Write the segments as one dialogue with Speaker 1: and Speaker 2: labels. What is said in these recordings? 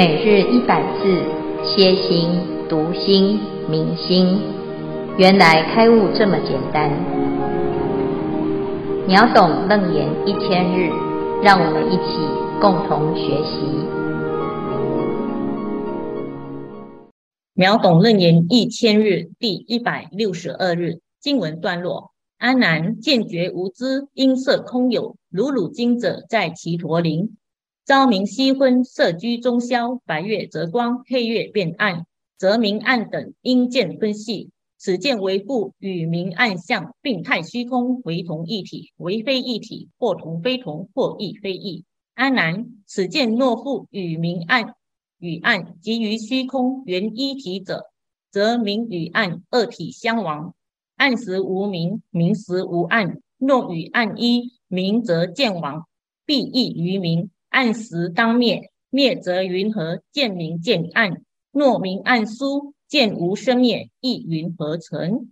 Speaker 1: 每日一百字，歇心、读心、明心，原来开悟这么简单。秒懂楞严一千日，让我们一起共同学习。
Speaker 2: 秒懂楞严一千日第一百六十二日经文段落：阿难见觉无知，音色空有，如汝今者在只陀林。朝明夕昏，色居中消；白月则光，黑月变暗，则明暗等因见分细。此见为复与明暗相病态虚空为同一体，为非一体，或同非同，或异非异。阿难，此见若复与明暗与暗即于虚空原一体者，则明与暗二体相亡，暗时无明，明时无暗。若与暗一，明则见亡，必异于明。暗时当灭，灭则云何？见明见暗，若明暗殊，见无生灭，亦云何成？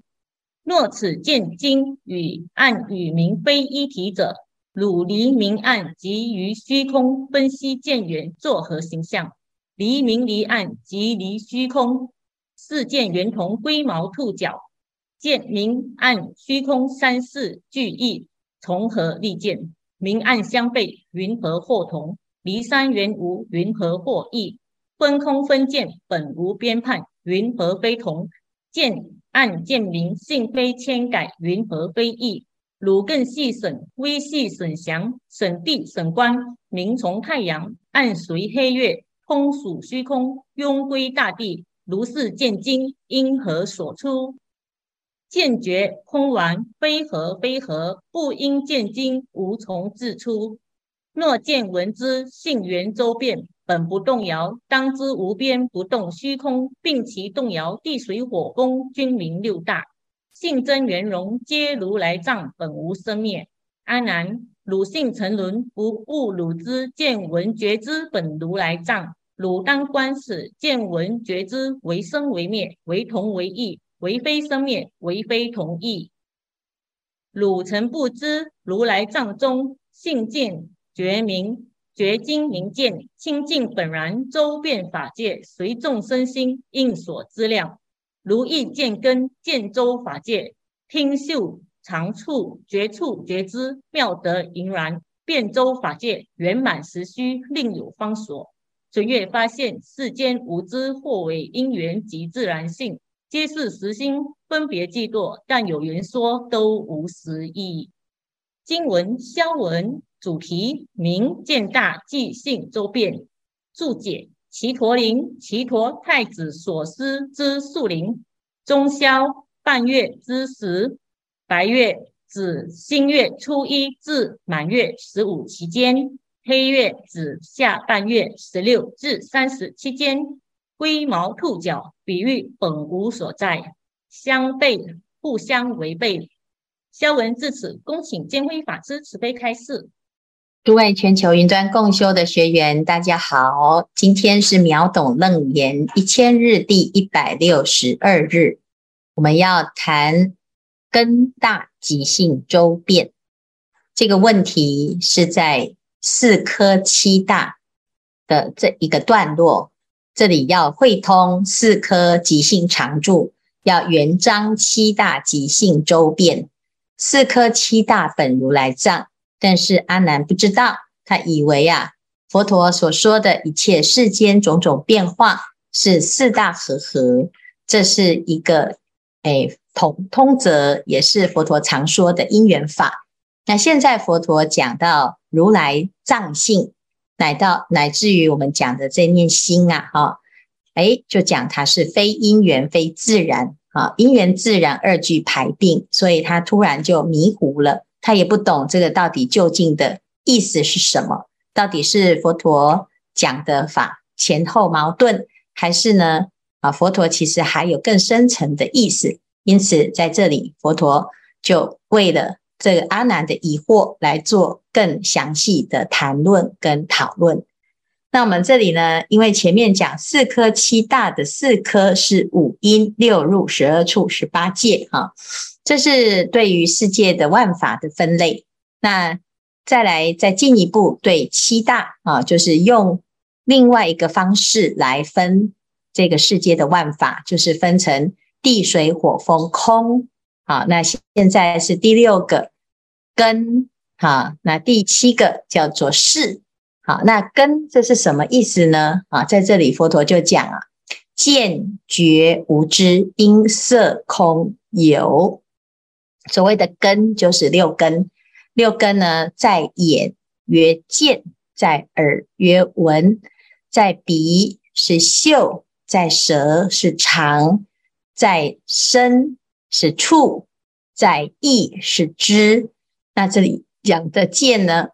Speaker 2: 若此见今与暗与明非一体者，汝离明暗即于虚空分析见缘，作何形象？离明离暗即离虚空，是见圆同龟毛兔角，见明暗虚空三世俱异，从何立见？明暗相背，云何或同？离三缘无，云何或异？分空分见，本无边判，云何非同？见暗见明，性非迁改，云何非异？汝更细审，微细审详，审地审观，明从太阳，暗随黑月，空属虚空，庸归大地。如是见今，因何所出？见觉空完，非何非何，不应见经，无从自出。若见闻之性圆周遍，本不动摇，当知无边不动虚空，并其动摇地水火风均名六大，性真圆融，皆如来藏，本无生灭。阿难，汝性沉沦，不悟汝之见闻觉知本如来藏，汝当观此见闻觉知为生为灭，为同为异，为非生灭，为非同意。汝曾不知如来藏中性见觉明觉精明见清净本然周遍法界随众生心应所资量，如意见根见周法界听嗅尝触觉处觉知妙德莹然遍周法界圆满实虚另有方所。准月发现世间无知或为因缘及自然性，皆是实心分别计多，但有人说都无实义。经文消文。主题明见大即性周遍，注解只陀林，只陀太子所施之树林。中宵半月之时，白月指新月初一至满月十五期间，黑月指下半月十六至三十期间。龟毛兔角，比喻本无所在，相悖互相违背。消文至此，恭请见辉法师慈悲开示。
Speaker 3: 诸位全球云端共修的学员，大家好，今天是秒懂楞严一千日第一百六十二日，我们要谈根大即性周遍这个问题，是在四科七大的这一个段落，这里要会通四科即性常住，要圆彰七大即性周遍，四科七大本如来藏。但是阿难不知道，他以为啊，佛陀所说的一切世间种种变化是四大和合，这是一个诶通通则，也是佛陀常说的因缘法。那现在佛陀讲到如来藏性，乃到乃至于我们讲的这念心啊，哈，诶，就讲它是非因缘非自然啊，因缘自然二句排并，所以他突然就迷糊了。他也不懂这个到底究竟的意思是什么，到底是佛陀讲的法前后矛盾，还是呢？啊，佛陀其实还有更深层的意思。因此，在这里，佛陀就为了这个阿难的疑惑来做更详细的谈论跟讨论。那我们这里呢，因为前面讲四科七大的四科是五阴六入十二处十八界哈。这是对于世界的万法的分类。那再来再进一步对七大啊，就是用另外一个方式来分这个世界的万法，就是分成地水火风空。好，那现在是第六个根。好，那第七个叫做是。好，那根这是什么意思呢？啊，在这里佛陀就讲啊，见觉无知音色空有。所谓的根就是六根，六根呢，在眼曰见，在耳曰闻，在鼻是嗅，在舌是尝，在身是触，在意是知。那这里讲的见呢，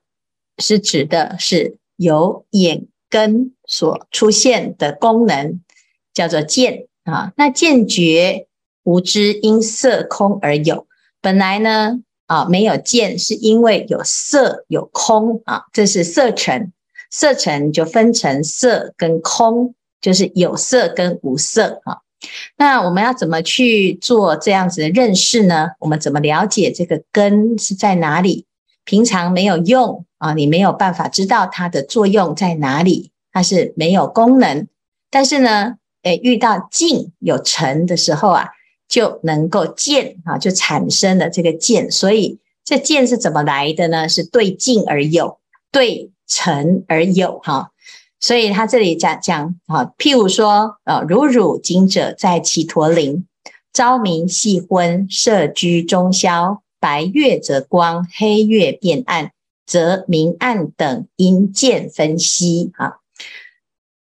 Speaker 3: 是指的是由眼根所出现的功能，叫做见啊。那见觉无知因色空而有。本来呢，啊，没有见，是因为有色有空啊，这是色尘。色尘就分成色跟空，就是有色跟无色啊。那我们要怎么去做这样子的认识呢？我们怎么了解这个根是在哪里？平常没有用啊，你没有办法知道它的作用在哪里，它是没有功能。但是呢，诶，遇到静有成的时候啊。就能够见啊，就产生了这个见，所以这见是怎么来的呢？是对境而有，对成而有哈。所以他这里讲讲啊，譬如说啊，如汝今者在只陀林，朝明夕昏，色居中宵，白月则光，黑月变暗，则明暗等因见分析啊。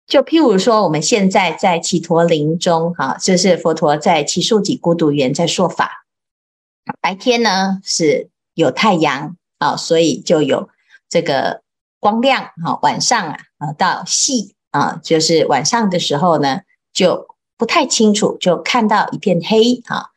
Speaker 3: 就譬如说，我们现在在只陀林中，哈，就是佛陀在只树给孤独园在说法。白天呢是有太阳啊，所以就有这个光亮哈。晚上啊，啊到夕啊，就是晚上的时候呢，就不太清楚，就看到一片黑哈。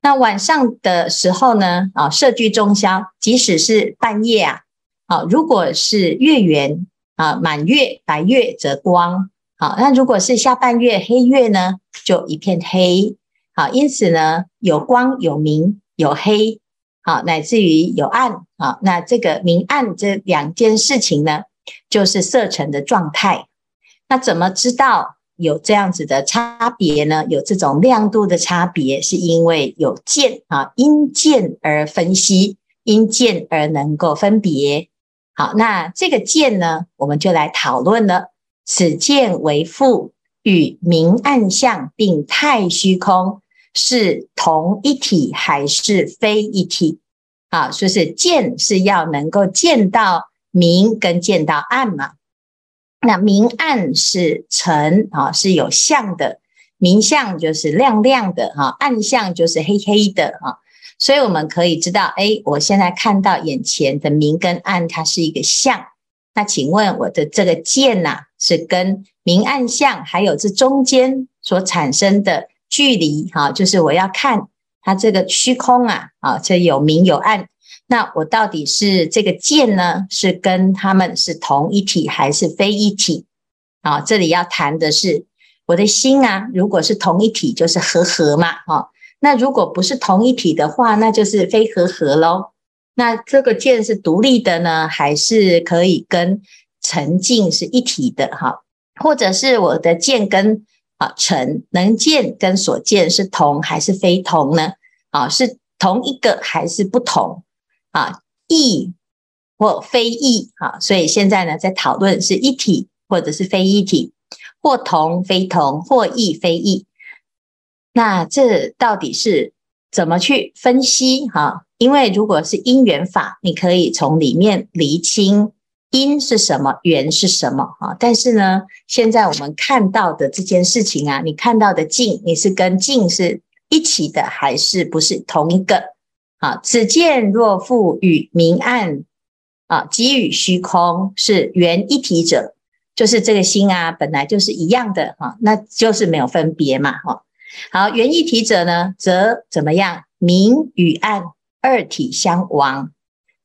Speaker 3: 那晚上的时候呢，啊色居中宵，即使是半夜啊，啊如果是月圆。啊，满月白月则光。好，那如果是下半月黑月呢，就一片黑。好，因此呢，有光有明有黑，好，乃至于有暗。好，那这个明暗这两件事情呢，就是色尘的状态。那怎么知道有这样子的差别呢？有这种亮度的差别，是因为有见啊，因见而分析，因见而能够分别。好，那这个见呢，我们就来讨论了。此见为复与明暗相并太虚空，是同一体还是非一体？啊，说是见是要能够见到明跟见到暗嘛。那明暗是尘啊，是有相的，明相就是亮亮的哈，暗相就是黑黑的哈。所以我们可以知道，哎，我现在看到眼前的明跟暗，它是一个相。那请问我的这个见呐、是跟明暗相还有这中间所产生的距离，哈，就是我要看它这个虚空啊，啊，这有明有暗。那我到底是这个剑呢，是跟他们是同一体还是非一体？啊，这里要谈的是我的心啊，如果是同一体，就是和合嘛，哈。那如果不是同一体的话，那就是非和合喽。那这个剑是独立的呢，还是可以跟沉静是一体的哈？或者是我的剑跟啊尘能见跟所见是同还是非同呢？啊，是同一个还是不同？啊，异或非异？啊，所以现在呢，在讨论是一体或者是非一体，或同非同，或异非异。那这到底是怎么去分析哈？因为如果是因缘法，你可以从里面厘清因是什么，缘是什么哈。但是呢，现在我们看到的这件事情啊，你看到的境，你是跟境是一起的，还是不是同一个？啊，此见若复与明暗啊，即与虚空是缘一体者，就是这个心啊，本来就是一样的哈，那就是没有分别嘛哈。好，缘一体者呢，则怎么样？明与暗二体相亡，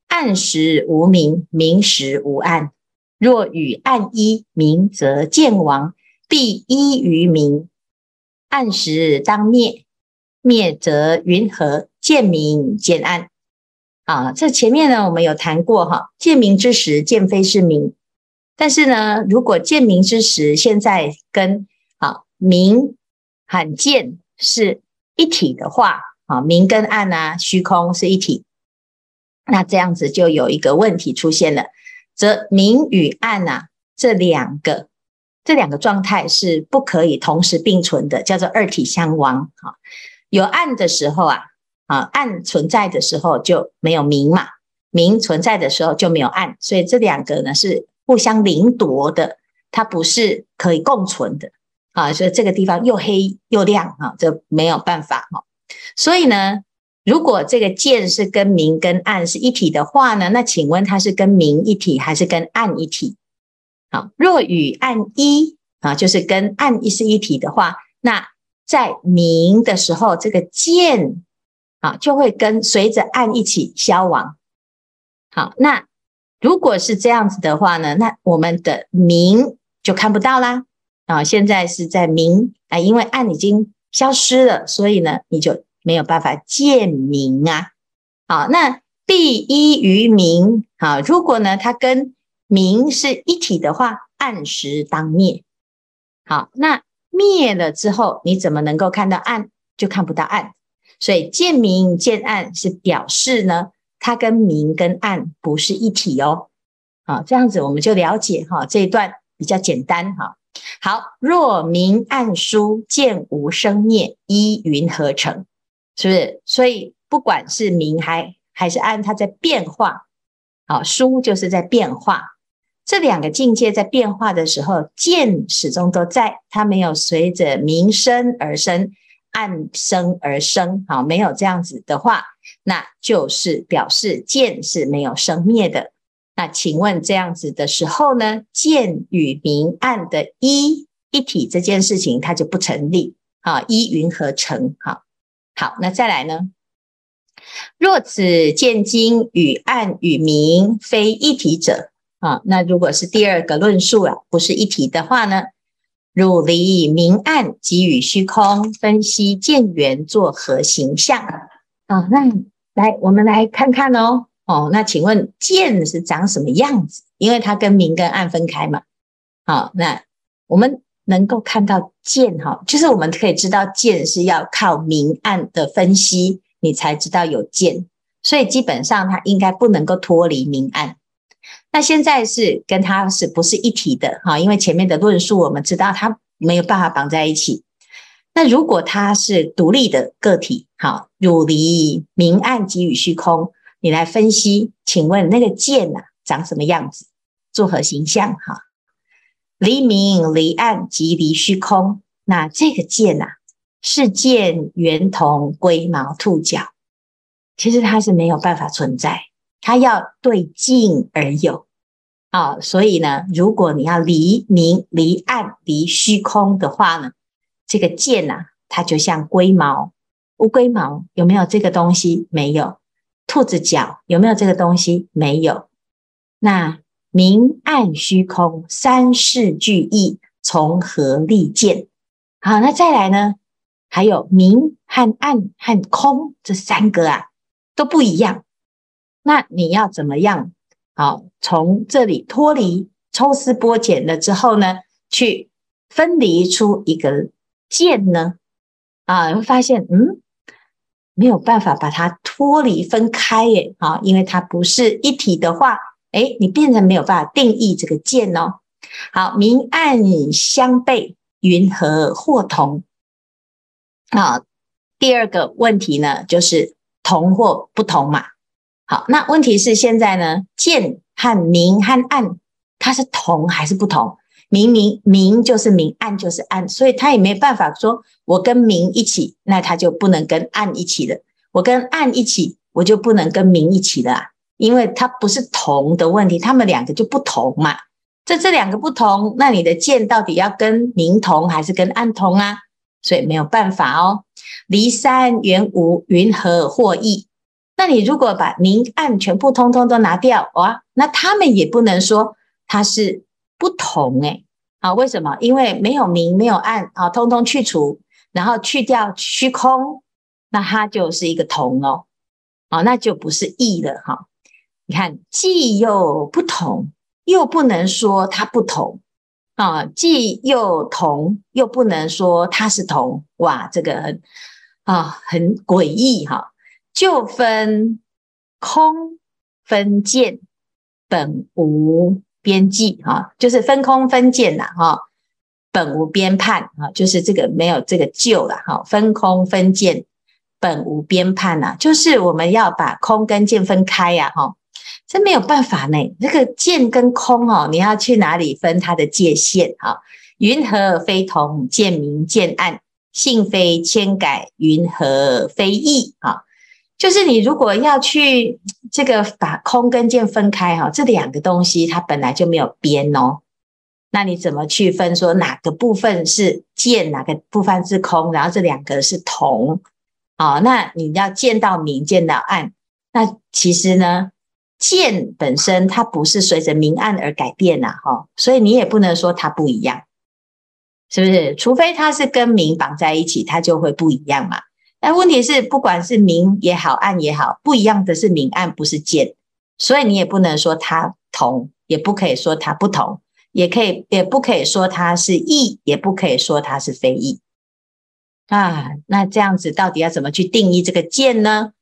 Speaker 3: 暗时无明，明时无暗。若与暗一，明则见亡，必依于明。暗时当灭，灭则云何？见明见暗。啊，这前面呢，我们有谈过哈，见明之时，见非是明；但是呢，如果见明之时，现在跟啊明罕见是一体的话，啊明跟暗啊虚空是一体，那这样子就有一个问题出现了，则明与暗啊这两个这两个状态是不可以同时并存的，叫做二体相亡。哈，有暗的时候啊，啊暗存在的时候就没有明嘛，明存在的时候就没有暗，所以这两个呢是。互相凌夺的，它不是可以共存的啊！所以这个地方又黑又亮啊，这没有办法哈。所以呢，如果这个见是跟明跟暗是一体的话呢，那请问它是跟明一体还是跟暗一体？好，若与暗一啊，就是跟暗一是一体的话，那在明的时候，这个见啊就会跟随着暗一起消亡。好，那。如果是这样子的话呢，那我们的明就看不到啦。啊，现在是在明啊，因为暗已经消失了，所以呢，你就没有办法见明啊。好，那必依于明。好，如果呢，它跟明是一体的话，暗时当灭。好，那灭了之后，你怎么能够看到暗？就看不到暗。所以见明见暗是表示呢。它跟明跟暗不是一体哦，好，这样子我们就了解哈，这一段比较简单哈。好，若明暗殊见无生灭，依云何成？是不是？所以不管是明还还是暗，它在变化。好，书就是在变化，这两个境界在变化的时候，见始终都在，它没有随着明生而生，暗生而生。好，没有这样子的话。那就是表示见是没有生灭的。那请问这样子的时候呢，见与明暗的一一体这件事情，它就不成立啊。一云何成？好，好，那再来呢？若此见经与暗与明非一体者啊，那如果是第二个论述啊，不是一体的话呢？汝离明暗即与虚空分析见缘作何形象啊？那。来，我们来看看哦。哦，那请问见是长什么样子？因为它跟明跟暗分开嘛。好，那我们能够看到见哈，就是我们可以知道见是要靠明暗的分析，你才知道有见。所以基本上它应该不能够脱离明暗。那现在是跟它是不是一体的哈？因为前面的论述我们知道它没有办法绑在一起。那如果它是独立的个体，好，汝离明暗给予虚空，你来分析，请问那个见呐、啊、长什么样子，作何形象？哈，离明离暗即离虚空，那这个见呐、啊，是见圆同龟毛兔角，其实它是没有办法存在，它要对境而有啊。所以呢，如果你要离明离暗离虚空的话呢？这个见呐、啊，它就像龟毛、乌龟毛，有没有这个东西？没有。兔子脚有没有这个东西？没有。那明暗虚空三世俱异，从何立见？好，那再来呢？还有明和暗和空这三个啊，都不一样。那你要怎么样？好，从这里脱离、抽丝剥茧了之后呢，去分离出一个。见呢？啊，会发现，嗯，没有办法把它脱离分开耶，啊，因为它不是一体的话，诶，你变成没有办法定义这个见哦。好，明暗相悖，云何或同？啊，第二个问题呢，就是同或不同嘛。好，那问题是现在呢，见和明和暗，它是同还是不同？明明明就是明，暗就是暗，所以他也没办法说，我跟明一起，那他就不能跟暗一起了；我跟暗一起，我就不能跟明一起了啊，因为它不是同的问题，他们两个就不同嘛。这这两个不同，那你的见到底要跟明同还是跟暗同啊？所以没有办法哦。离三缘无，云何或异？那你如果把明暗全部通通都拿掉，哇，那他们也不能说它是。不同诶，啊，为什么？因为没有明，没有暗，啊，通通去除，然后去掉虚空，那它就是一个同哦，啊，那就不是异了哈。你看，既又不同，又不能说它不同。啊，既又同又不能说它是同，哇，这个很啊很诡异哈，就分空分见，本无边际哈，就是分空分见呐哈，本无边判啊，就是这个没有这个旧了哈，分空分见。本无边判呐，就是我们要把空跟见分开呀，哈，这没有办法呢。这个见跟空哦，你要去哪里分它的界限？哈，云何非同？见明见暗，性非千改，云何非异？啊，就是你如果要去这个把空跟见分开哈，这两个东西它本来就没有边哦，那你怎么去分说哪个部分是见，哪个部分是空？然后这两个是同？好，那你要见到明，见到暗，那其实呢，见本身它不是随着明暗而改变呐，哈，所以你也不能说它不一样，是不是？除非它是跟明绑在一起，它就会不一样嘛。但问题是，不管是明也好，暗也好，不一样的是明暗，不是见，所以你也不能说它同，也不可以说它不同，也可以，也不可以说它是异，也不可以说它是非异。啊，那这样子到底要怎么去定义这个见呢？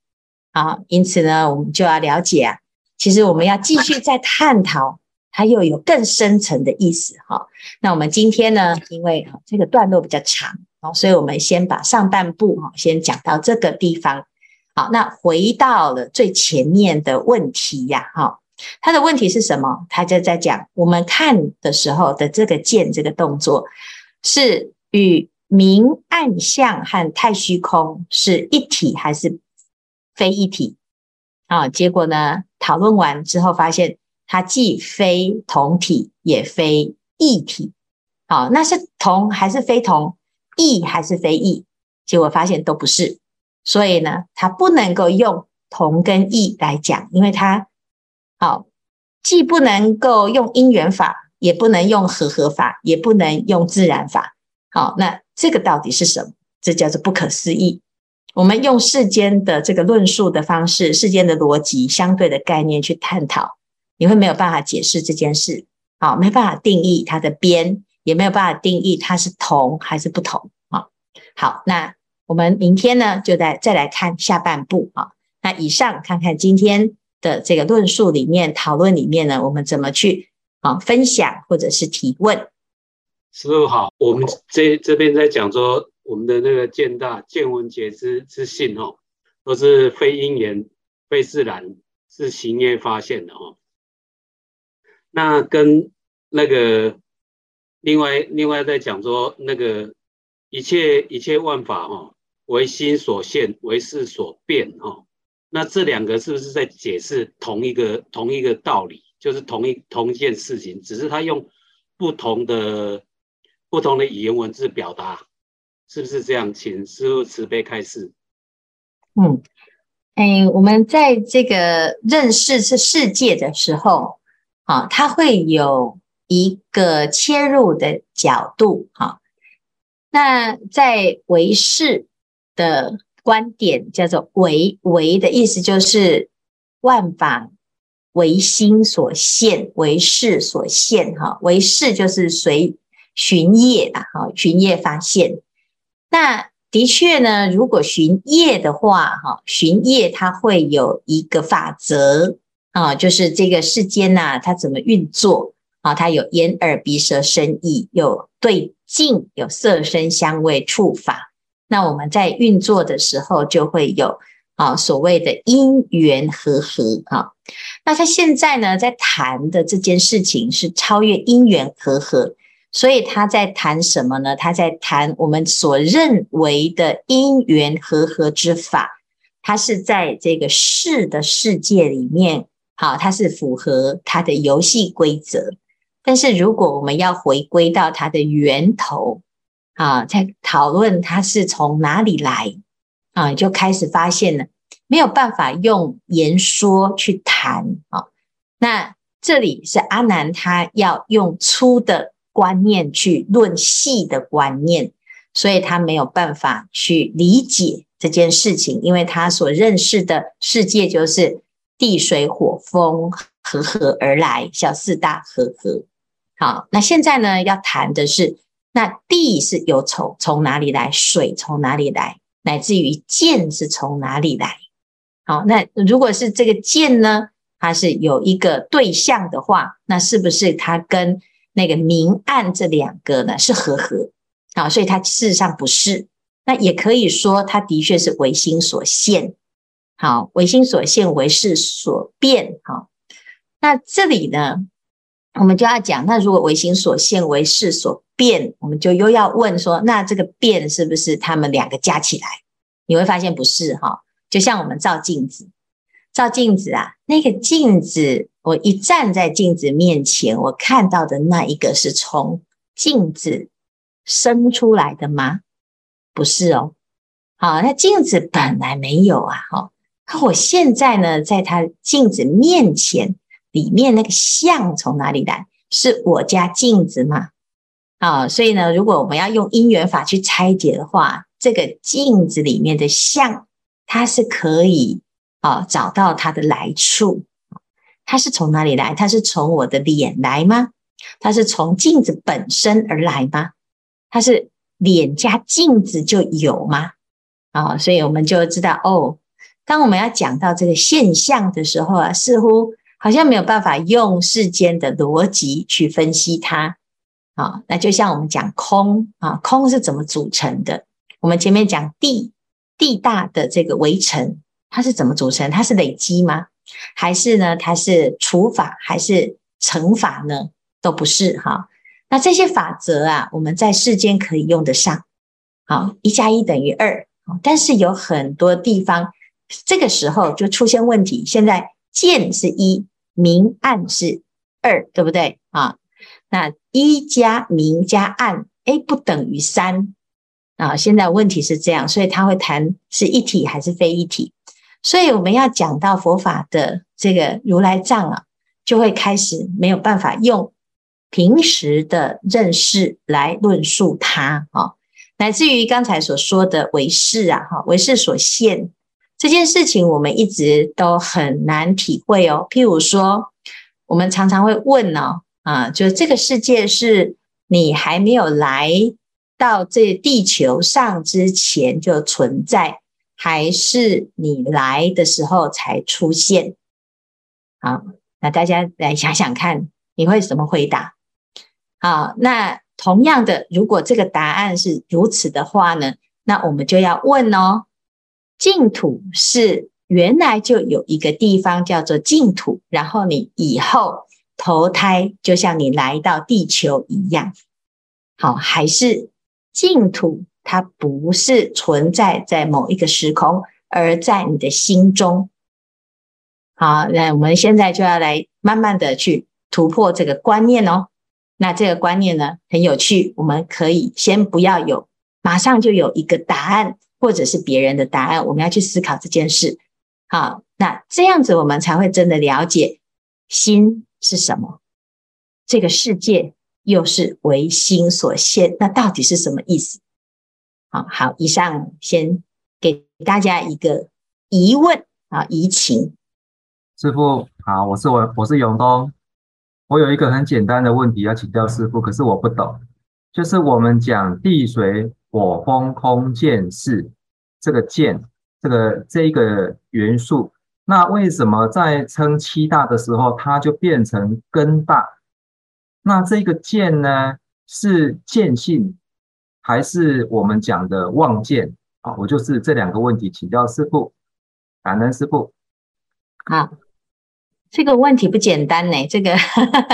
Speaker 3: 好，因此呢，我们就要了解啊，其实我们要继续再探讨，它又有更深层的意思哈。那我们今天呢，因为这个段落比较长哦，所以我们先把上半部哈先讲到这个地方。好，那回到了最前面的问题呀，哈，他的问题是什么？他就在讲我们看的时候的这个见这个动作是与。明暗相和太虚空是一体还是非一体？啊，结果呢，讨论完之后发现，它既非同体，也非异体。好，那是同还是非同？异还是非异？结果发现都不是。所以呢，它不能够用同跟异来讲，因为它好，既不能够用因缘法，也不能用和合法，也不能用自然法。好，那。这个到底是什么？这叫做不可思议。我们用世间的这个论述的方式，世间的逻辑、相对的概念去探讨，你会没有办法解释这件事。好，没办法定义它的边，也没有办法定义它是同还是不同。好，好，那我们明天呢，就再再来看下半部。啊，那以上看看今天的这个论述里面、讨论里面呢，我们怎么去啊分享或者是提问。
Speaker 4: 师傅好，我们这这边在讲说，我们的那个见大见闻觉知之性哦，都是非因缘、非自然，是行业发现的哦。那跟那个另外另外在讲说，那个一切一切万法哦，为心所现，为事所变哦。那这两个是不是在解释同一个同一个道理？就是同一同一件事情，只是他用不同的。不同的语言文字表达，是不是这样？请师父慈悲开示。
Speaker 3: 嗯，哎，我们在这个认识这世界的时候，啊，它会有一个切入的角度，哈。那在唯识的观点，叫做唯唯的意思，就是万法唯心所现，唯识所现，哈。唯识就是随。寻业啊，哈，寻业发现。那的确呢，如果循业的话，哈，循业它会有一个法则啊，就是这个世间呐，它怎么运作啊？它有眼耳鼻舌身意，有对境，有色声香味触法。那我们在运作的时候，就会有啊所谓的因缘和合啊。那他现在呢，在谈的这件事情是超越因缘和合。所以他在谈什么呢？他在谈我们所认为的因缘和合之法，它是在这个世的世界里面，好，它是符合它的游戏规则。但是如果我们要回归到它的源头，啊，在讨论它是从哪里来，啊，就开始发现了没有办法用言说去谈啊。那这里是阿难他要用粗的。观念去论细的观念，所以他没有办法去理解这件事情，因为他所认识的世界就是地水火风和合而来，小四大和合。好，那现在呢，要谈的是，那地是由从从哪里来，水从哪里来，乃至于剑是从哪里来。好，那如果是这个剑呢，它是有一个对象的话，那是不是它跟那个明暗这两个呢是和合？好，所以它事实上不是。那也可以说，它的确是唯心所现。好，唯心所现，唯是所变。好，那这里呢，我们就要讲，那如果唯心所现，唯是所变，我们就又要问说，那这个变是不是他们两个加起来？你会发现不是哈。就像我们照镜子，照镜子啊，那个镜子，我一站在镜子面前，我看到的那一个是从镜子生出来的吗？不是哦。好，那镜子本来没有啊，哈。那我现在呢，在它镜子面前，里面那个像从哪里来？是我家镜子吗？啊，所以呢，如果我们要用因缘法去拆解的话，这个镜子里面的像。它是可以啊找到它的来处，它是从哪里来？它是从我的脸来吗？它是从镜子本身而来吗？它是脸加镜子就有吗？啊，所以我们就知道哦，当我们要讲到这个现象的时候啊，似乎好像没有办法用世间的逻辑去分析它啊。那就像我们讲空啊，空是怎么组成的？我们前面讲地。地大的这个围城，它是怎么组成？它是累积吗？还是呢？它是除法还是乘法呢？都不是哈。那这些法则啊，我们在世间可以用得上。好，一加一等于二。但是有很多地方，这个时候就出现问题。现在见是一，明暗是二，对不对啊？那一加明加暗，诶，不等于三。啊，现在问题是这样，所以他会谈是一体还是非一体。所以我们要讲到佛法的这个如来藏啊，就会开始没有办法用平时的认识来论述它啊，乃至于刚才所说的唯识啊，哈，唯识所现这件事情，我们一直都很难体会哦。譬如说，我们常常会问呢，啊，就是这个世界是你还没有来。到这地球上之前就存在，还是你来的时候才出现？好，那大家来想想看，你会怎么回答？好，那同样的，如果这个答案是如此的话呢，那我们就要问哦，净土是原来就有一个地方叫做净土，然后你以后投胎就像你来到地球一样，好，还是？净土它不是存在在某一个时空，而在你的心中。好，那我们现在就要来慢慢的去突破这个观念哦。那这个观念呢，很有趣，我们可以先不要有，马上就有一个答案，或者是别人的答案，我们要去思考这件事。好，那这样子我们才会真的了解心是什么，这个世界。又是唯心所现，那到底是什么意思？好，以上先给大家一个疑问啊，疑情。
Speaker 5: 师傅好，我是我，我是永东，我有一个很简单的问题要请教师傅，可是我不懂，就是我们讲地水火风空见识这个见，这个这一个元素，那为什么在称七大的时候，它就变成根大？那这个见呢，是见性，还是我们讲的妄见啊？我就是这两个问题请教师傅，感恩师傅。
Speaker 3: 好，这个问题不简单呢。这个，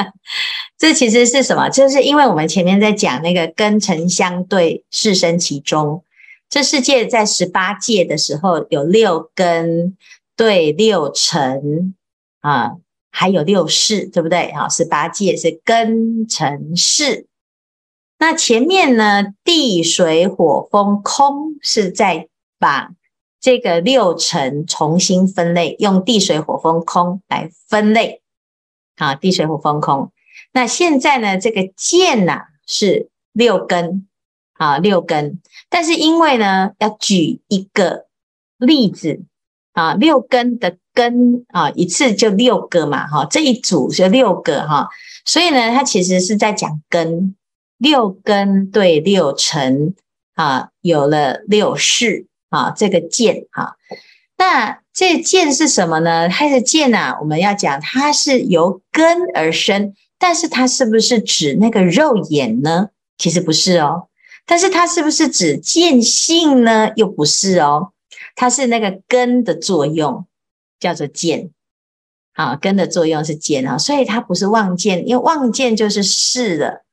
Speaker 3: 这其实是什么？就是因为我们前面在讲那个根尘相对，识生其中。这世界在十八界的时候，有六根对六尘啊。还有六世，对不对？好，十八界是根尘世。那前面呢，地水火风空是在把这个六尘重新分类，用地水火风空来分类。啊，地水火风空。那现在呢，这个剑呐是六根，啊，六根。但是因为呢，要举一个例子啊，六根的根啊，一次就六个嘛，哈，这一组就六个哈，所以呢，它其实是在讲根，六根对六尘啊，有了六识啊，这个见哈，那这见是什么呢？它的见啊，我们要讲它是由根而生，但是它是不是指那个肉眼呢？其实不是哦，但是它是不是指见性呢？又不是哦，它是那个根的作用。叫做见，啊，根的作用是见啊，所以它不是望见，因为望见就是识了，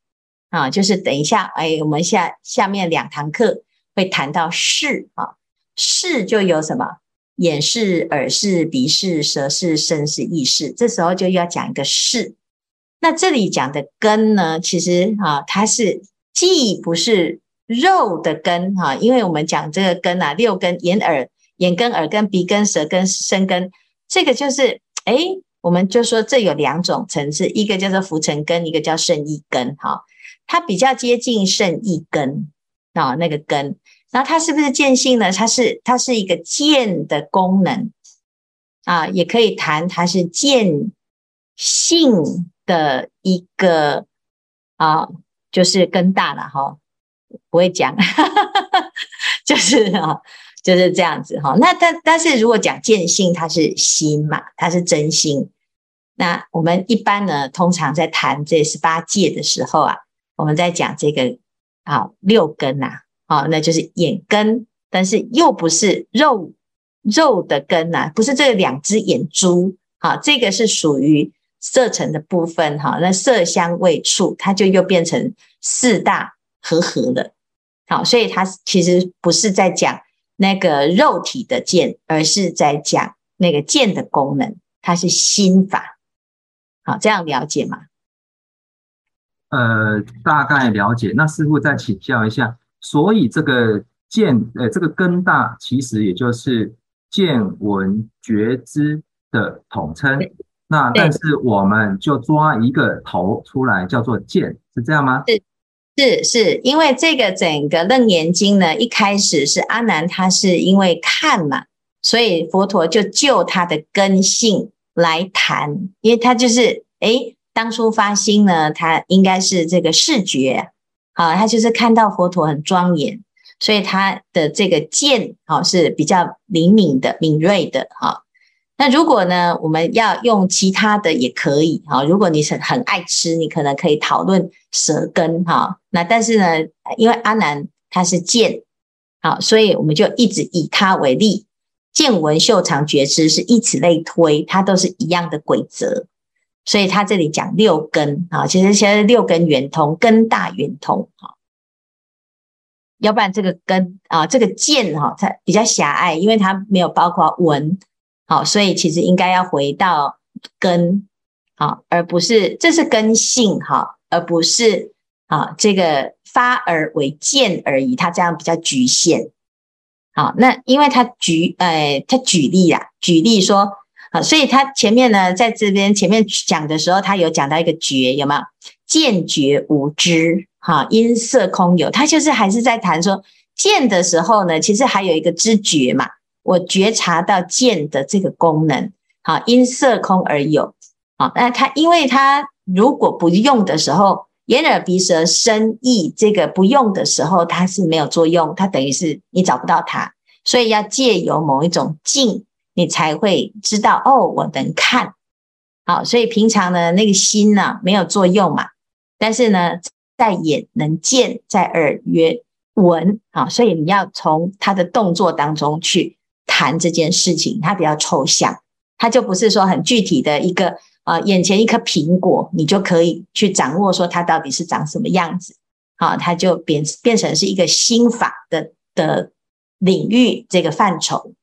Speaker 3: 啊，就是等一下，哎，我们下下面两堂课会谈到视啊，视就有什么眼视、耳视、鼻视、舌视、身视、意识，这时候就要讲一个视。那这里讲的根呢，其实啊，它是既不是肉的根哈，因为我们讲这个根啊，六根眼耳。眼根、耳根、鼻根、舌根、身根，这个就是，哎，我们就说这有两种层次，一个叫做浮尘根，一个叫胜义根，哈，它比较接近胜义根啊，那个根，然后它是不是见性呢？它是，它是一个见的功能啊，也可以谈它是见性的一个啊，就是根大了哈，不会讲，就是啊。就是这样子哈，那但但是如果讲见性，它是心嘛，它是真心。那我们一般呢，通常在谈这十八界的时候啊，我们在讲这个啊六根呐，啊，那就是眼根，但是又不是肉肉的根呐，不是这两只眼珠，啊，这个是属于色尘的部分哈。那色香味触，它就又变成四大和合了，好，所以它其实不是在讲。那个肉体的见，而是在讲那个见的功能，它是心法。好，这样了解吗？
Speaker 5: 呃，大概了解。那师傅再请教一下，所以这个见，呃，这个根大，其实也就是见闻觉知的统称。那但是我们就抓一个头出来，叫做见，是这样吗？是。
Speaker 3: 是是，因为这个整个楞严经呢，一开始是阿难他是因为看嘛，所以佛陀就就他的根性来谈，因为他就是诶，当初发心呢，他应该是这个视觉，好，他就是看到佛陀很庄严，所以他的这个见好是比较灵敏的、敏锐的，哈。那如果呢，我们要用其他的也可以哈。如果你是很爱吃，你可能可以讨论舌根哈。那但是呢，因为阿难他是见，好，所以我们就一直以他为例，见闻嗅尝觉知是以此类推，它都是一样的规则。所以他这里讲六根啊，其实现在六根圆通，根大圆通哈。要不然这个根啊，这个见哈，它比较狭隘，因为它没有包括闻。好，所以其实应该要回到根，好，而不是这是根性哈，而不是啊这个发而为见而已，它这样比较局限。好，那因为他举，呃，他举例啊，举例说，啊，所以他前面呢，在这边前面讲的时候，他有讲到一个觉，有没有？见觉无知，哈，因色空有，他就是还是在谈说见的时候呢，其实还有一个知觉嘛。我觉察到见的这个功能，好，因色空而有，好，那他因为他如果不用的时候，眼耳鼻舌身意这个不用的时候，它是没有作用，它等于是你找不到它，所以要借由某一种境，你才会知道哦，我能看，好，所以平常呢那个心呢、没有作用嘛，但是呢在眼能见，在耳曰闻，好，所以你要从他的动作当中去。谈这件事情，它比较抽象，它就不是说很具体的一个啊、眼前一颗苹果，你就可以去掌握说它到底是长什么样子，好，它就变变成是一个心法的的领域这个范畴。